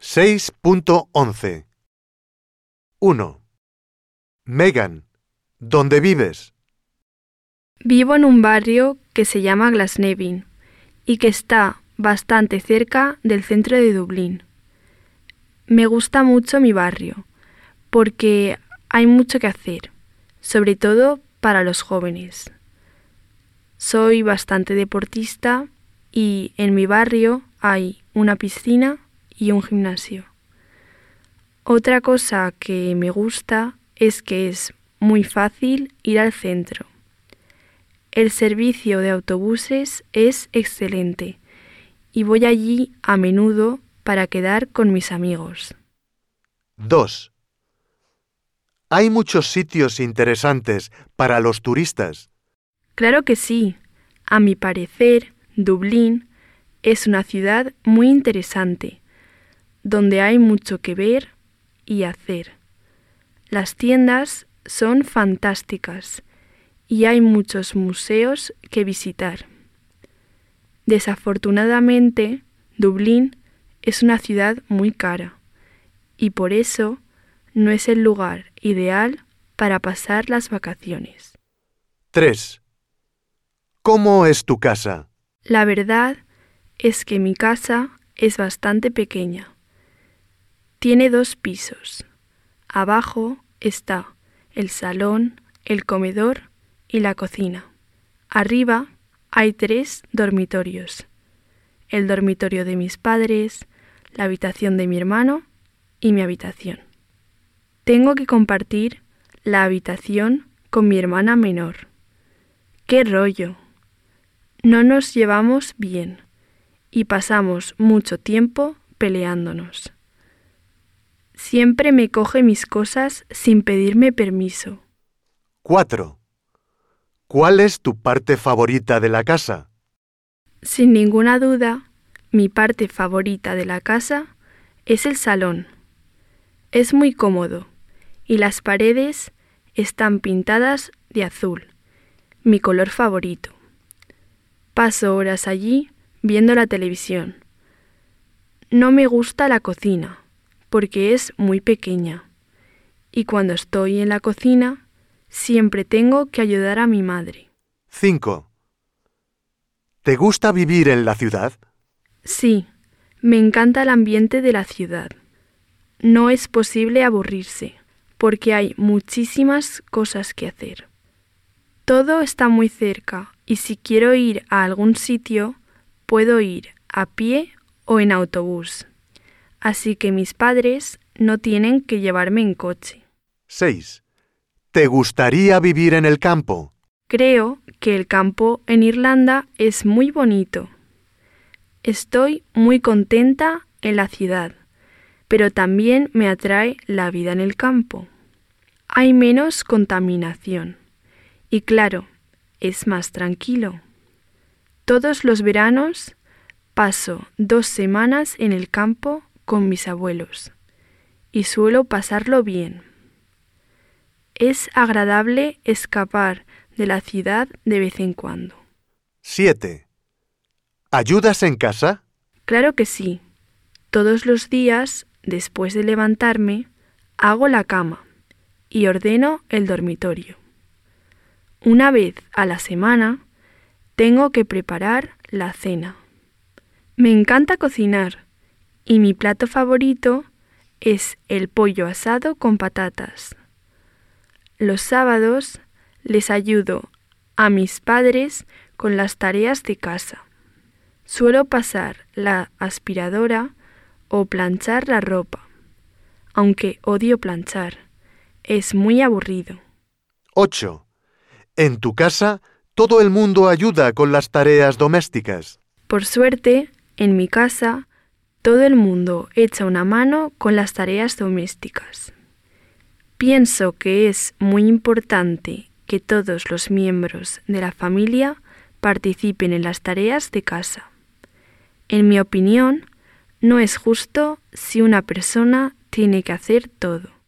6.11 1. Megan, ¿dónde vives? Vivo en un barrio que se llama Glasnevin y que está bastante cerca del centro de Dublín. Me gusta mucho mi barrio porque hay mucho que hacer, sobre todo para los jóvenes. Soy bastante deportista y en mi barrio hay una piscina y un gimnasio. Otra cosa que me gusta es que es muy fácil ir al centro. El servicio de autobuses es excelente y voy allí a menudo para quedar con mis amigos. 2. Hay muchos sitios interesantes para los turistas. Claro que sí. A mi parecer, Dublín es una ciudad muy interesante, donde hay mucho que ver y hacer. Las tiendas son fantásticas y hay muchos museos que visitar. Desafortunadamente, Dublín es una ciudad muy cara y por eso no es el lugar ideal para pasar las vacaciones. 3. ¿Cómo es tu casa? La verdad es que mi casa es bastante pequeña. Tiene dos pisos. Abajo está el salón, el comedor y la cocina. Arriba hay tres dormitorios. El dormitorio de mis padres, la habitación de mi hermano y mi habitación. Tengo que compartir la habitación con mi hermana menor. ¡Qué rollo! No nos llevamos bien y pasamos mucho tiempo peleándonos. Siempre me coge mis cosas sin pedirme permiso. 4. ¿Cuál es tu parte favorita de la casa? Sin ninguna duda, mi parte favorita de la casa es el salón. Es muy cómodo y las paredes están pintadas de azul, mi color favorito. Paso horas allí viendo la televisión. No me gusta la cocina porque es muy pequeña. Y cuando estoy en la cocina, siempre tengo que ayudar a mi madre. 5. ¿Te gusta vivir en la ciudad? Sí, me encanta el ambiente de la ciudad. No es posible aburrirse, porque hay muchísimas cosas que hacer. Todo está muy cerca y si quiero ir a algún sitio, puedo ir a pie o en autobús así que mis padres no tienen que llevarme en coche. 6. ¿Te gustaría vivir en el campo? Creo que el campo en Irlanda es muy bonito. Estoy muy contenta en la ciudad, pero también me atrae la vida en el campo. Hay menos contaminación y claro, es más tranquilo. Todos los veranos paso dos semanas en el campo con mis abuelos y suelo pasarlo bien. Es agradable escapar de la ciudad de vez en cuando. 7. ¿Ayudas en casa? Claro que sí. Todos los días, después de levantarme, hago la cama y ordeno el dormitorio. Una vez a la semana, tengo que preparar la cena. Me encanta cocinar y mi plato favorito es el pollo asado con patatas. Los sábados les ayudo a mis padres con las tareas de casa. Suelo pasar la aspiradora o planchar la ropa, aunque odio planchar. Es muy aburrido. 8. En tu casa, todo el mundo ayuda con las tareas domésticas. Por suerte, en mi casa, todo el mundo echa una mano con las tareas domésticas. Pienso que es muy importante que todos los miembros de la familia participen en las tareas de casa. En mi opinión, no es justo si una persona tiene que hacer todo.